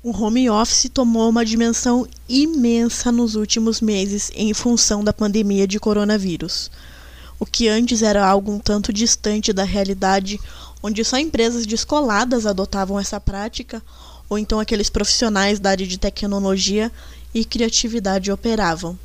O home office tomou uma dimensão imensa nos últimos meses em função da pandemia de coronavírus. O que antes era algo um tanto distante da realidade, onde só empresas descoladas adotavam essa prática, ou então aqueles profissionais da área de tecnologia e criatividade operavam.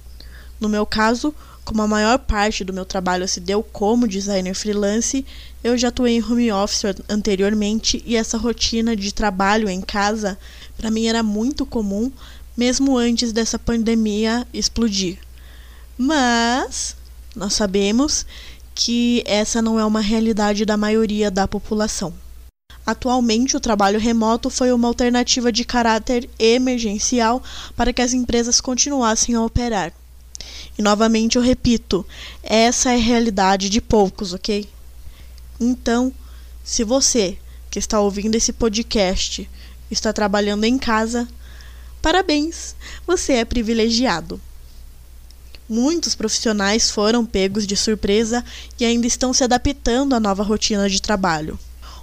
No meu caso, como a maior parte do meu trabalho se deu como designer freelance, eu já atuei em home office anteriormente e essa rotina de trabalho em casa para mim era muito comum, mesmo antes dessa pandemia explodir. Mas nós sabemos que essa não é uma realidade da maioria da população. Atualmente, o trabalho remoto foi uma alternativa de caráter emergencial para que as empresas continuassem a operar. E novamente eu repito, essa é a realidade de poucos, ok? Então, se você que está ouvindo esse podcast está trabalhando em casa, parabéns, você é privilegiado. Muitos profissionais foram pegos de surpresa e ainda estão se adaptando à nova rotina de trabalho.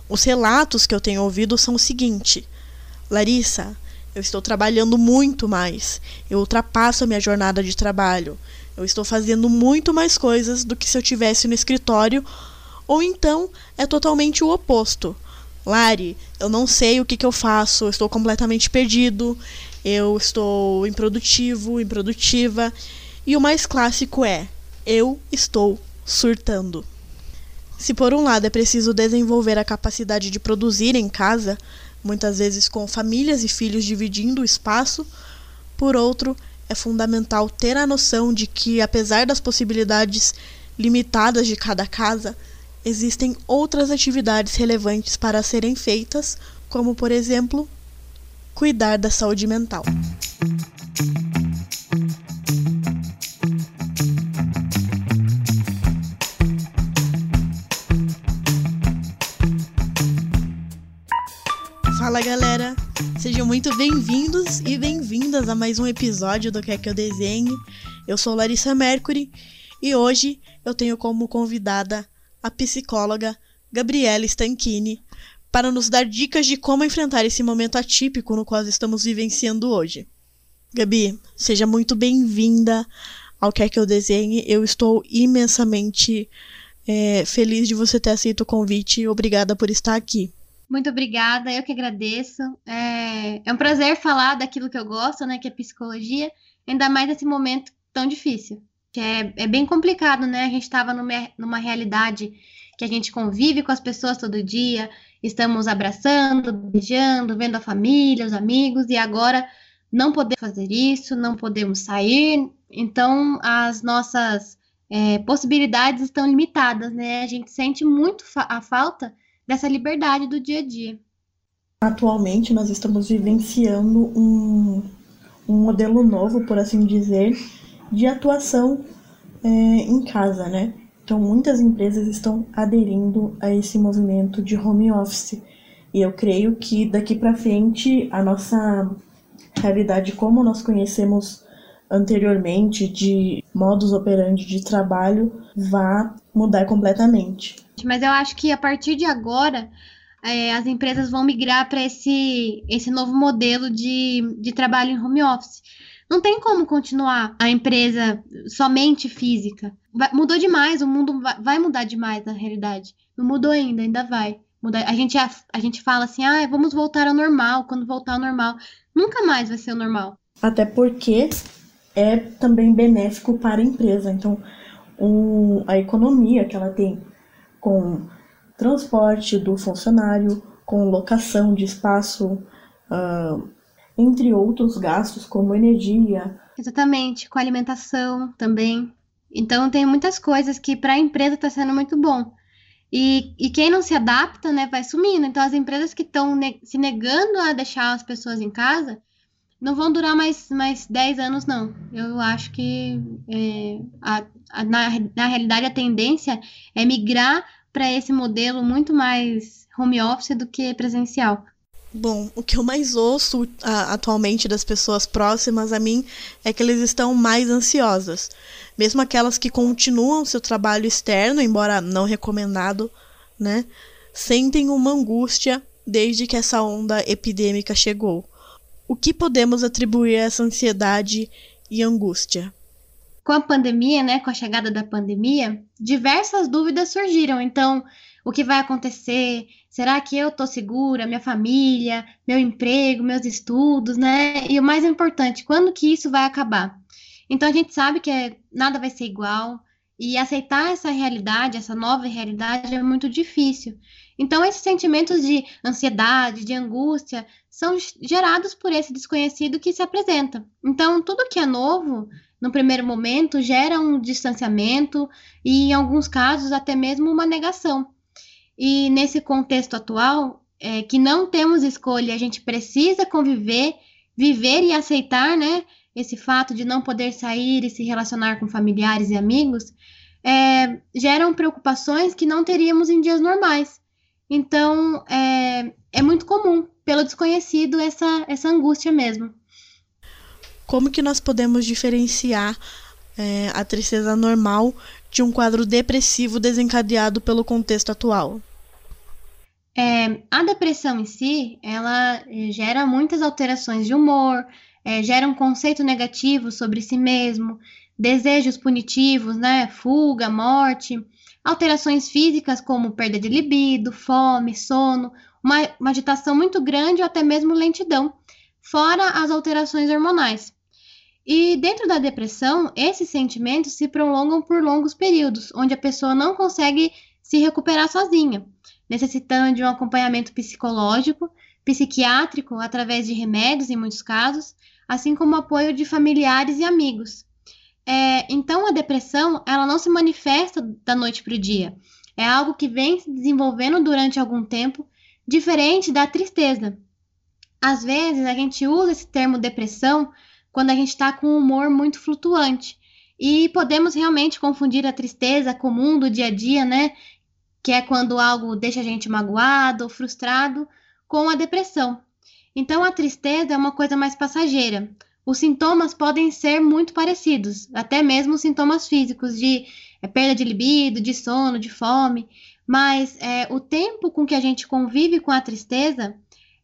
Os relatos que eu tenho ouvido são o seguinte: Larissa, eu estou trabalhando muito mais. Eu ultrapasso a minha jornada de trabalho. Eu estou fazendo muito mais coisas do que se eu tivesse no escritório. Ou então é totalmente o oposto. Lari, eu não sei o que, que eu faço, eu estou completamente perdido, eu estou improdutivo, improdutiva. E o mais clássico é: eu estou surtando. Se por um lado é preciso desenvolver a capacidade de produzir em casa, muitas vezes com famílias e filhos dividindo o espaço, por outro, é fundamental ter a noção de que, apesar das possibilidades limitadas de cada casa, existem outras atividades relevantes para serem feitas, como, por exemplo, cuidar da saúde mental. Fala galera, sejam muito bem-vindos e bem-vindas a mais um episódio do Que é que eu desenhe. Eu sou Larissa Mercury e hoje eu tenho como convidada a psicóloga Gabriela Stanchini para nos dar dicas de como enfrentar esse momento atípico no qual estamos vivenciando hoje. Gabi, seja muito bem-vinda ao Quer Que Eu Desenhe. Eu estou imensamente é, feliz de você ter aceito o convite obrigada por estar aqui. Muito obrigada, eu que agradeço. É, é um prazer falar daquilo que eu gosto, né, que é psicologia, ainda mais nesse momento tão difícil que é, é bem complicado, né? A gente estava numa, realidade que a gente convive com as pessoas todo dia, estamos abraçando, beijando, vendo a família, os amigos, e agora não podemos fazer isso, não podemos sair, então as nossas é, possibilidades estão limitadas, né? A gente sente muito fa a falta dessa liberdade do dia a dia. Atualmente nós estamos vivenciando um, um modelo novo, por assim dizer, de atuação é, em casa, né? Então, muitas empresas estão aderindo a esse movimento de home office. E eu creio que daqui para frente a nossa realidade, como nós conhecemos anteriormente, de modus operandi de trabalho, vai mudar completamente. Mas eu acho que a partir de agora é, as empresas vão migrar para esse, esse novo modelo de, de trabalho em home office. Não tem como continuar a empresa somente física. Vai, mudou demais, o mundo vai, vai, mudar demais na realidade. Não mudou ainda, ainda vai. Mudar. A, gente, a, a gente fala assim, ah, vamos voltar ao normal, quando voltar ao normal. Nunca mais vai ser o normal. Até porque é também benéfico para a empresa. Então, o, a economia que ela tem com transporte do funcionário, com locação de espaço. Uh, entre outros gastos como energia. Exatamente, com alimentação também. Então tem muitas coisas que para a empresa está sendo muito bom. E, e quem não se adapta, né, vai sumindo. Então as empresas que estão ne se negando a deixar as pessoas em casa não vão durar mais, mais 10 anos, não. Eu acho que é, a, a, na, na realidade a tendência é migrar para esse modelo muito mais home office do que presencial. Bom, o que eu mais ouço a, atualmente das pessoas próximas a mim é que eles estão mais ansiosas. Mesmo aquelas que continuam seu trabalho externo, embora não recomendado, né? Sentem uma angústia desde que essa onda epidêmica chegou. O que podemos atribuir a essa ansiedade e angústia? Com a pandemia, né, com a chegada da pandemia, diversas dúvidas surgiram. Então, o que vai acontecer? Será que eu estou segura? Minha família, meu emprego, meus estudos, né? E o mais importante, quando que isso vai acabar? Então a gente sabe que é, nada vai ser igual e aceitar essa realidade, essa nova realidade é muito difícil. Então esses sentimentos de ansiedade, de angústia, são gerados por esse desconhecido que se apresenta. Então tudo que é novo no primeiro momento gera um distanciamento e, em alguns casos, até mesmo uma negação. E nesse contexto atual, é, que não temos escolha, a gente precisa conviver, viver e aceitar, né? Esse fato de não poder sair e se relacionar com familiares e amigos, é, geram preocupações que não teríamos em dias normais. Então, é, é muito comum, pelo desconhecido, essa, essa angústia mesmo. Como que nós podemos diferenciar é, a tristeza normal de um quadro depressivo desencadeado pelo contexto atual? É, a depressão em si, ela eh, gera muitas alterações de humor, é, gera um conceito negativo sobre si mesmo, desejos punitivos, né, fuga, morte, alterações físicas como perda de libido, fome, sono, uma, uma agitação muito grande ou até mesmo lentidão, fora as alterações hormonais. E dentro da depressão, esses sentimentos se prolongam por longos períodos, onde a pessoa não consegue se recuperar sozinha necessitando de um acompanhamento psicológico, psiquiátrico, através de remédios, em muitos casos, assim como apoio de familiares e amigos. É, então, a depressão, ela não se manifesta da noite para o dia. É algo que vem se desenvolvendo durante algum tempo, diferente da tristeza. Às vezes, a gente usa esse termo depressão quando a gente está com um humor muito flutuante. E podemos realmente confundir a tristeza comum do dia a dia, né? Que é quando algo deixa a gente magoado ou frustrado, com a depressão. Então, a tristeza é uma coisa mais passageira. Os sintomas podem ser muito parecidos, até mesmo sintomas físicos de é, perda de libido, de sono, de fome, mas é, o tempo com que a gente convive com a tristeza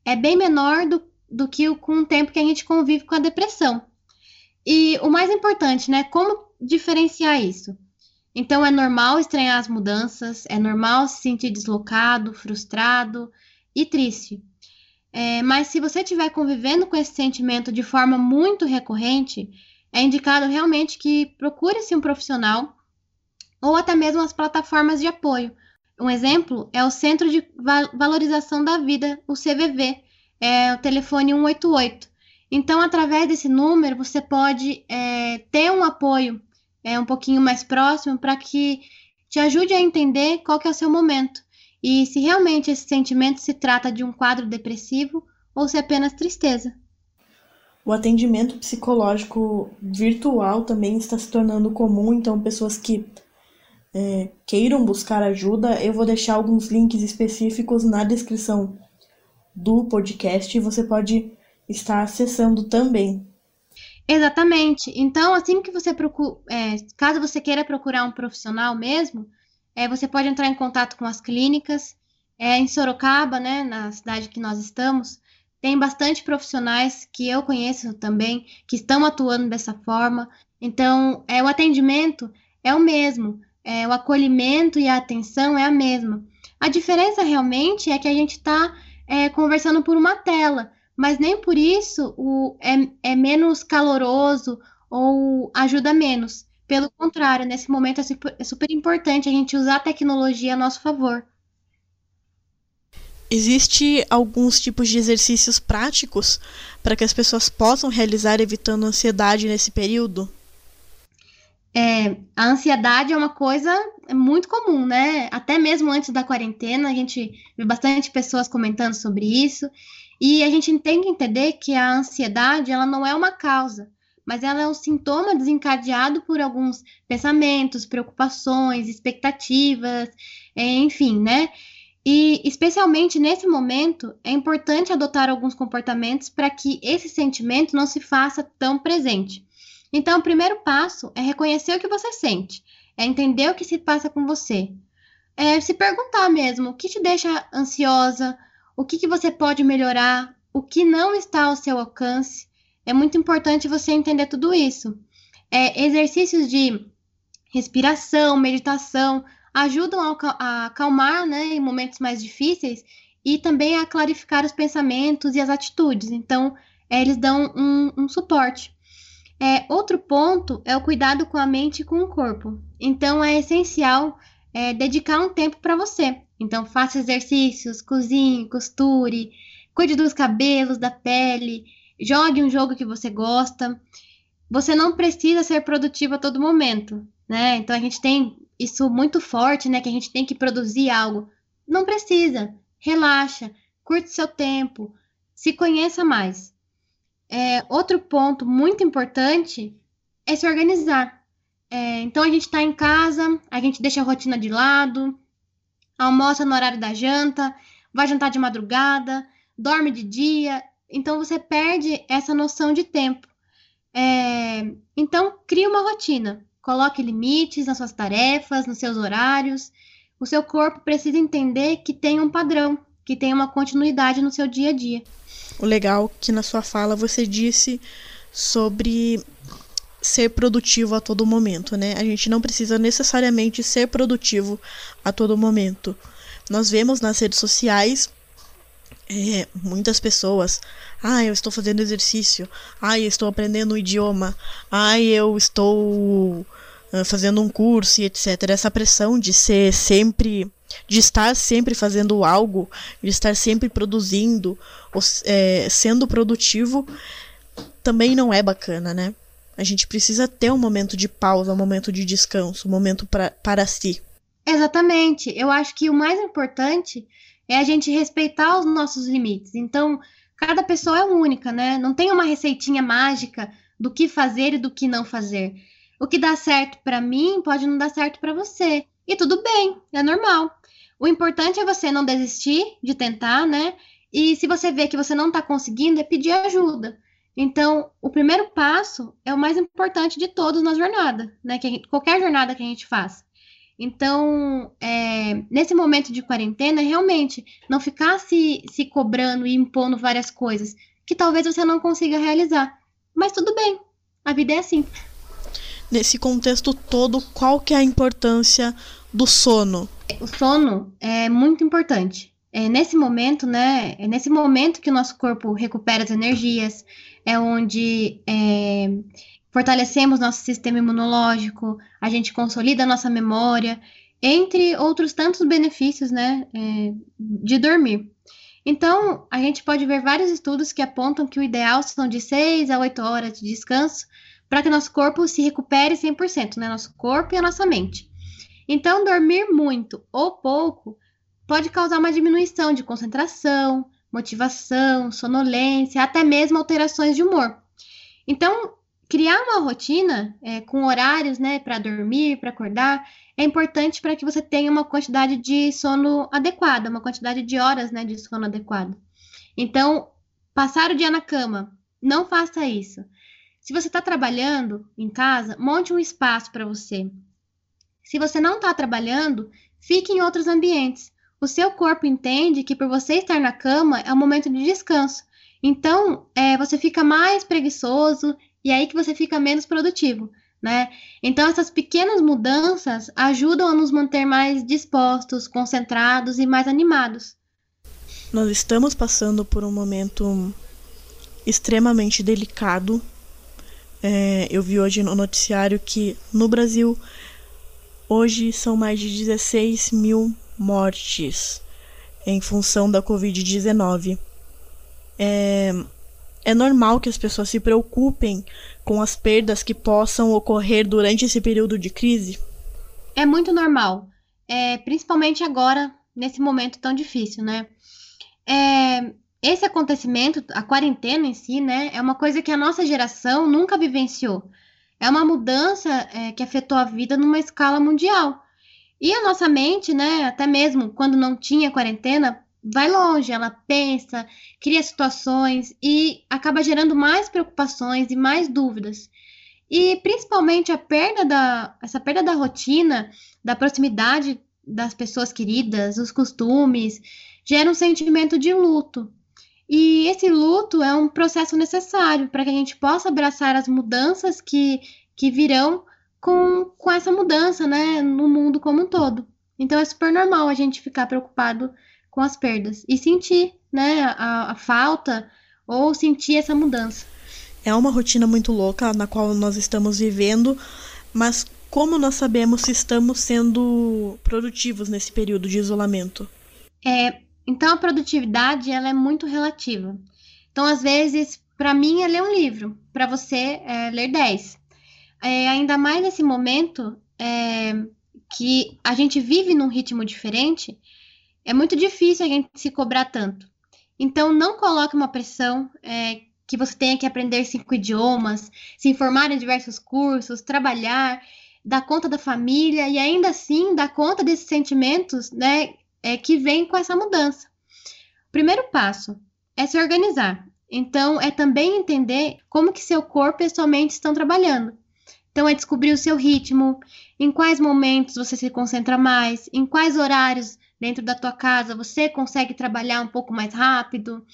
é bem menor do, do que o, com o tempo que a gente convive com a depressão. E o mais importante, né? Como diferenciar isso? Então é normal estranhar as mudanças, é normal se sentir deslocado, frustrado e triste. É, mas se você estiver convivendo com esse sentimento de forma muito recorrente, é indicado realmente que procure-se um profissional ou até mesmo as plataformas de apoio. Um exemplo é o Centro de Valorização da Vida, o CVV, é o telefone 188. Então, através desse número, você pode é, ter um apoio é, um pouquinho mais próximo para que te ajude a entender qual que é o seu momento e se realmente esse sentimento se trata de um quadro depressivo ou se é apenas tristeza. O atendimento psicológico virtual também está se tornando comum, então pessoas que é, queiram buscar ajuda, eu vou deixar alguns links específicos na descrição do podcast e você pode estar acessando também. Exatamente. Então, assim que você procura, é, caso você queira procurar um profissional mesmo, é, você pode entrar em contato com as clínicas. É, em Sorocaba, né, na cidade que nós estamos, tem bastante profissionais que eu conheço também que estão atuando dessa forma. Então, é, o atendimento é o mesmo, é, o acolhimento e a atenção é a mesma. A diferença realmente é que a gente está é, conversando por uma tela mas nem por isso o, é, é menos caloroso ou ajuda menos. Pelo contrário, nesse momento é super, é super importante a gente usar a tecnologia a nosso favor. Existe alguns tipos de exercícios práticos para que as pessoas possam realizar evitando ansiedade nesse período? É, a ansiedade é uma coisa muito comum, né? Até mesmo antes da quarentena, a gente vê bastante pessoas comentando sobre isso. E a gente tem que entender que a ansiedade, ela não é uma causa, mas ela é um sintoma desencadeado por alguns pensamentos, preocupações, expectativas, é, enfim, né? E especialmente nesse momento, é importante adotar alguns comportamentos para que esse sentimento não se faça tão presente. Então, o primeiro passo é reconhecer o que você sente, é entender o que se passa com você, é se perguntar mesmo o que te deixa ansiosa, o que, que você pode melhorar, o que não está ao seu alcance. É muito importante você entender tudo isso. É, exercícios de respiração, meditação, ajudam a acalmar né, em momentos mais difíceis e também a clarificar os pensamentos e as atitudes. Então, é, eles dão um, um suporte. É, outro ponto é o cuidado com a mente e com o corpo. Então, é essencial é, dedicar um tempo para você. Então, faça exercícios, cozinhe, costure, cuide dos cabelos, da pele, jogue um jogo que você gosta. Você não precisa ser produtivo a todo momento, né? Então, a gente tem isso muito forte, né? Que a gente tem que produzir algo. Não precisa. Relaxa, curte seu tempo, se conheça mais. É, outro ponto muito importante é se organizar. É, então a gente está em casa, a gente deixa a rotina de lado, almoça no horário da janta, vai jantar de madrugada, dorme de dia, então você perde essa noção de tempo. É, então crie uma rotina, coloque limites nas suas tarefas, nos seus horários. O seu corpo precisa entender que tem um padrão, que tem uma continuidade no seu dia a dia. O legal que na sua fala você disse sobre ser produtivo a todo momento, né? A gente não precisa necessariamente ser produtivo a todo momento. Nós vemos nas redes sociais é, muitas pessoas. Ah, eu estou fazendo exercício. Ah, eu estou aprendendo um idioma. Ah, eu estou uh, fazendo um curso e etc. Essa pressão de ser sempre de estar sempre fazendo algo, de estar sempre produzindo, ou, é, sendo produtivo, também não é bacana, né? A gente precisa ter um momento de pausa, um momento de descanso, um momento pra, para si. Exatamente. Eu acho que o mais importante é a gente respeitar os nossos limites. Então, cada pessoa é única, né? Não tem uma receitinha mágica do que fazer e do que não fazer. O que dá certo para mim pode não dar certo para você. E tudo bem, é normal. O importante é você não desistir de tentar, né? E se você vê que você não está conseguindo, é pedir ajuda. Então, o primeiro passo é o mais importante de todos na jornada, né? Que gente, qualquer jornada que a gente faz. Então, é, nesse momento de quarentena, realmente, não ficar se, se cobrando e impondo várias coisas que talvez você não consiga realizar. Mas tudo bem, a vida é assim. Nesse contexto todo, qual que é a importância do sono? O sono é muito importante. É nesse momento, né? É nesse momento que o nosso corpo recupera as energias, é onde é, fortalecemos nosso sistema imunológico, a gente consolida a nossa memória, entre outros tantos benefícios, né? É, de dormir. Então, a gente pode ver vários estudos que apontam que o ideal são de 6 a 8 horas de descanso para que nosso corpo se recupere 100%, né? Nosso corpo e a nossa mente. Então, dormir muito ou pouco pode causar uma diminuição de concentração, motivação, sonolência, até mesmo alterações de humor. Então, criar uma rotina é, com horários né, para dormir, para acordar, é importante para que você tenha uma quantidade de sono adequada, uma quantidade de horas né, de sono adequada. Então, passar o dia na cama, não faça isso. Se você está trabalhando em casa, monte um espaço para você. Se você não está trabalhando, fique em outros ambientes. O seu corpo entende que por você estar na cama é um momento de descanso. Então, é, você fica mais preguiçoso e é aí que você fica menos produtivo, né? Então, essas pequenas mudanças ajudam a nos manter mais dispostos, concentrados e mais animados. Nós estamos passando por um momento extremamente delicado. É, eu vi hoje no noticiário que no Brasil Hoje são mais de 16 mil mortes em função da Covid-19. É, é normal que as pessoas se preocupem com as perdas que possam ocorrer durante esse período de crise? É muito normal, é, principalmente agora, nesse momento tão difícil, né? É, esse acontecimento, a quarentena em si, né, é uma coisa que a nossa geração nunca vivenciou. É uma mudança é, que afetou a vida numa escala mundial. E a nossa mente, né, até mesmo quando não tinha quarentena, vai longe, ela pensa, cria situações e acaba gerando mais preocupações e mais dúvidas. E principalmente a perda da essa perda da rotina, da proximidade das pessoas queridas, os costumes, gera um sentimento de luto. E esse luto é um processo necessário para que a gente possa abraçar as mudanças que, que virão com, com essa mudança né, no mundo como um todo. Então é super normal a gente ficar preocupado com as perdas e sentir né, a, a falta ou sentir essa mudança. É uma rotina muito louca na qual nós estamos vivendo, mas como nós sabemos se estamos sendo produtivos nesse período de isolamento? É, então a produtividade ela é muito relativa. Então às vezes para mim é ler um livro, para você é ler 10. É, ainda mais nesse momento é, que a gente vive num ritmo diferente, é muito difícil a gente se cobrar tanto. Então não coloque uma pressão é, que você tenha que aprender cinco idiomas, se informar em diversos cursos, trabalhar, dar conta da família e ainda assim dar conta desses sentimentos, né, é, que vem com essa mudança. Primeiro passo é se organizar. Então, é também entender como que seu corpo e sua mente estão trabalhando. Então, é descobrir o seu ritmo, em quais momentos você se concentra mais, em quais horários dentro da tua casa você consegue trabalhar um pouco mais rápido,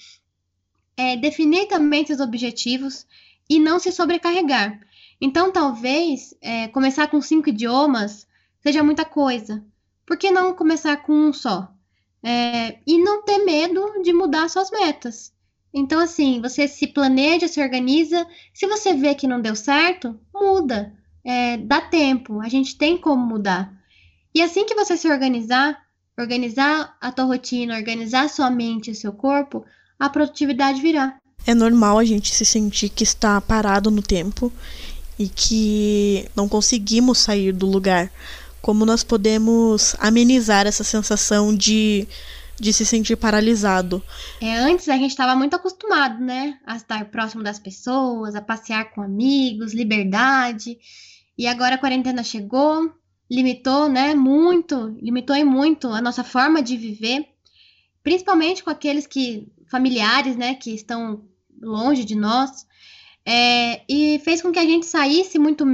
é, definir também seus objetivos e não se sobrecarregar. Então, talvez é, começar com cinco idiomas seja muita coisa. Por que não começar com um só? É, e não ter medo de mudar suas metas. Então, assim, você se planeja, se organiza. Se você vê que não deu certo, muda. É, dá tempo. A gente tem como mudar. E assim que você se organizar, organizar a tua rotina, organizar sua mente e seu corpo, a produtividade virá. É normal a gente se sentir que está parado no tempo e que não conseguimos sair do lugar. Como nós podemos amenizar essa sensação de, de se sentir paralisado? É, antes a gente estava muito acostumado, né? A estar próximo das pessoas, a passear com amigos, liberdade. E agora a quarentena chegou, limitou, né? Muito, limitou e muito a nossa forma de viver, principalmente com aqueles que familiares, né, que estão longe de nós, é, e fez com que a gente saísse muito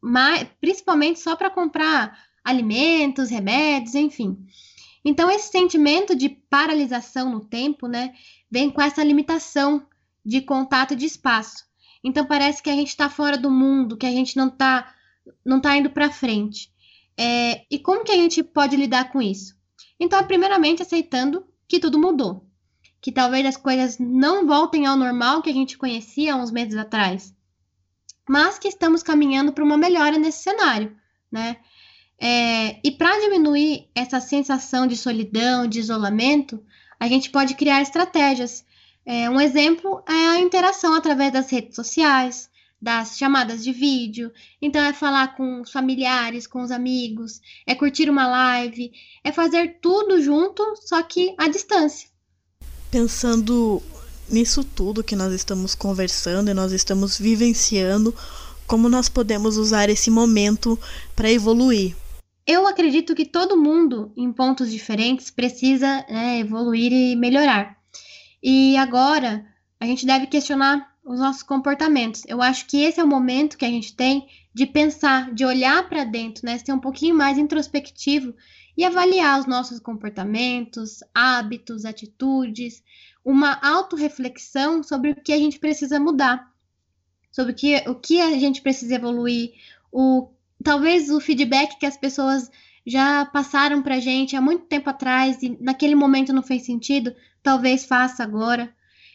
mais, principalmente só para comprar alimentos, remédios, enfim. Então, esse sentimento de paralisação no tempo, né, vem com essa limitação de contato de espaço. Então, parece que a gente está fora do mundo, que a gente não está não tá indo para frente. É, e como que a gente pode lidar com isso? Então, primeiramente, aceitando que tudo mudou que talvez as coisas não voltem ao normal que a gente conhecia uns meses atrás, mas que estamos caminhando para uma melhora nesse cenário, né? É, e para diminuir essa sensação de solidão, de isolamento, a gente pode criar estratégias. É, um exemplo é a interação através das redes sociais, das chamadas de vídeo. Então, é falar com os familiares, com os amigos, é curtir uma live, é fazer tudo junto, só que à distância pensando nisso tudo que nós estamos conversando e nós estamos vivenciando, como nós podemos usar esse momento para evoluir. Eu acredito que todo mundo, em pontos diferentes, precisa né, evoluir e melhorar. E agora a gente deve questionar os nossos comportamentos. Eu acho que esse é o momento que a gente tem de pensar, de olhar para dentro, né, ser um pouquinho mais introspectivo e avaliar os nossos comportamentos, hábitos, atitudes, uma autorreflexão sobre o que a gente precisa mudar, sobre o que, o que a gente precisa evoluir, o, talvez o feedback que as pessoas já passaram para gente há muito tempo atrás e naquele momento não fez sentido, talvez faça agora.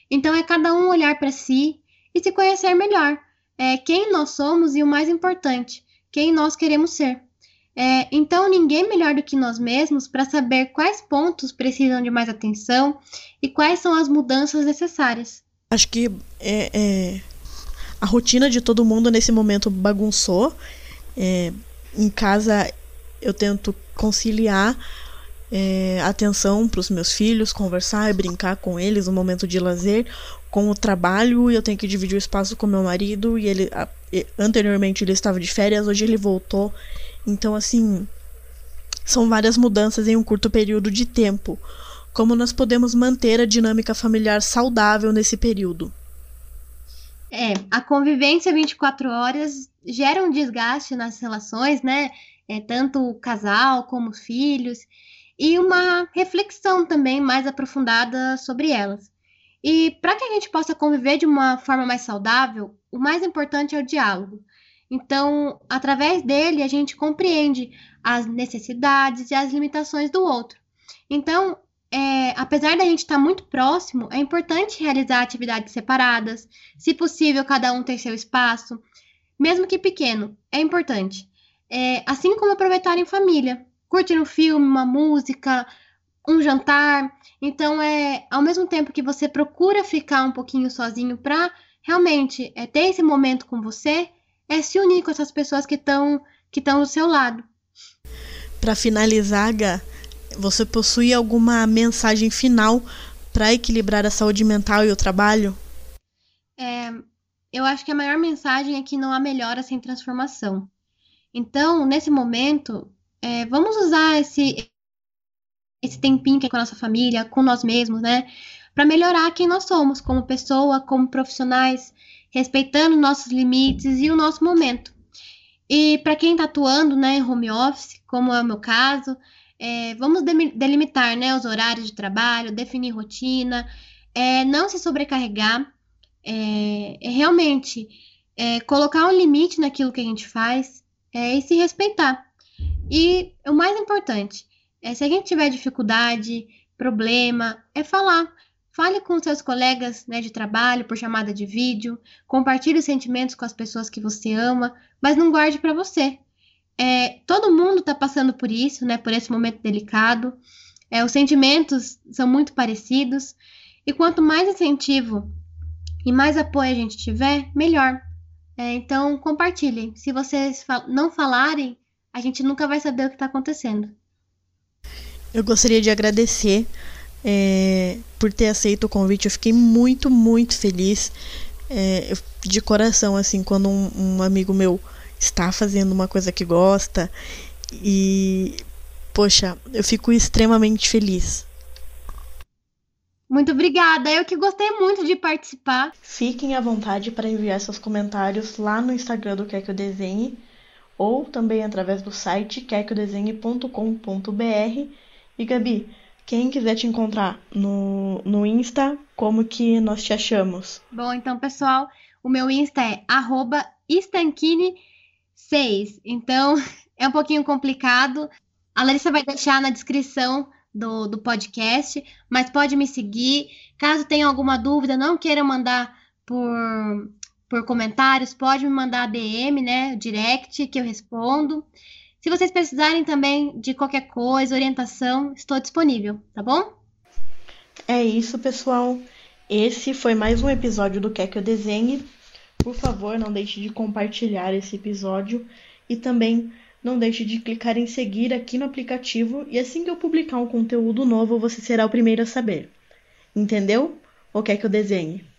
Então é cada um olhar para si e se conhecer melhor, é, quem nós somos e o mais importante, quem nós queremos ser. É, então, ninguém melhor do que nós mesmos para saber quais pontos precisam de mais atenção e quais são as mudanças necessárias. Acho que é, é, a rotina de todo mundo nesse momento bagunçou. É, em casa, eu tento conciliar é, atenção para os meus filhos, conversar e brincar com eles no momento de lazer, com o trabalho, eu tenho que dividir o espaço com meu marido e ele anteriormente ele estava de férias, hoje ele voltou então, assim, são várias mudanças em um curto período de tempo. Como nós podemos manter a dinâmica familiar saudável nesse período? É, a convivência 24 horas gera um desgaste nas relações, né? É, tanto o casal como os filhos, e uma reflexão também mais aprofundada sobre elas. E para que a gente possa conviver de uma forma mais saudável, o mais importante é o diálogo. Então, através dele, a gente compreende as necessidades e as limitações do outro. Então, é, apesar da gente estar muito próximo, é importante realizar atividades separadas, se possível, cada um ter seu espaço, mesmo que pequeno, é importante. É, assim como aproveitar em família, curtir um filme, uma música, um jantar. Então, é ao mesmo tempo que você procura ficar um pouquinho sozinho para realmente é, ter esse momento com você, é se unir com essas pessoas que estão que estão do seu lado. Para finalizar, Gá, você possui alguma mensagem final para equilibrar a saúde mental e o trabalho? É, eu acho que a maior mensagem é que não há melhora sem transformação. Então, nesse momento, é, vamos usar esse, esse tempinho que é com a nossa família, com nós mesmos, né? Para melhorar quem nós somos como pessoa, como profissionais, respeitando nossos limites e o nosso momento. E para quem está atuando né, em home office, como é o meu caso, é, vamos delimitar né, os horários de trabalho, definir rotina, é, não se sobrecarregar, é, é realmente é, colocar um limite naquilo que a gente faz é, e se respeitar. E o mais importante, se a gente tiver dificuldade, problema, é falar. Fale com seus colegas né, de trabalho por chamada de vídeo, compartilhe os sentimentos com as pessoas que você ama, mas não guarde para você. É, todo mundo está passando por isso, né, por esse momento delicado. É, os sentimentos são muito parecidos e quanto mais incentivo e mais apoio a gente tiver, melhor. É, então compartilhem. Se vocês não falarem, a gente nunca vai saber o que está acontecendo. Eu gostaria de agradecer é, por ter aceito o convite. Eu fiquei muito, muito feliz é, de coração, assim, quando um, um, amigo meu está fazendo uma coisa que gosta. E, poxa, eu fico extremamente feliz. Muito obrigada, eu que gostei muito de participar. Fiquem à vontade para enviar seus comentários lá no Instagram do Quer Que Eu Desenhe ou também através do site querqueodesenhe.com.br. E Gabi, quem quiser te encontrar no, no Insta, como que nós te achamos? Bom, então, pessoal, o meu Insta é estankine6. Então, é um pouquinho complicado. A Larissa vai deixar na descrição do, do podcast, mas pode me seguir. Caso tenha alguma dúvida, não queira mandar por, por comentários, pode me mandar DM, né? Direct, que eu respondo. Se vocês precisarem também de qualquer coisa, orientação, estou disponível, tá bom? É isso, pessoal. Esse foi mais um episódio do Quer Que Eu Desenhe. Por favor, não deixe de compartilhar esse episódio e também não deixe de clicar em seguir aqui no aplicativo e assim que eu publicar um conteúdo novo, você será o primeiro a saber. Entendeu? Ou quer que eu desenhe?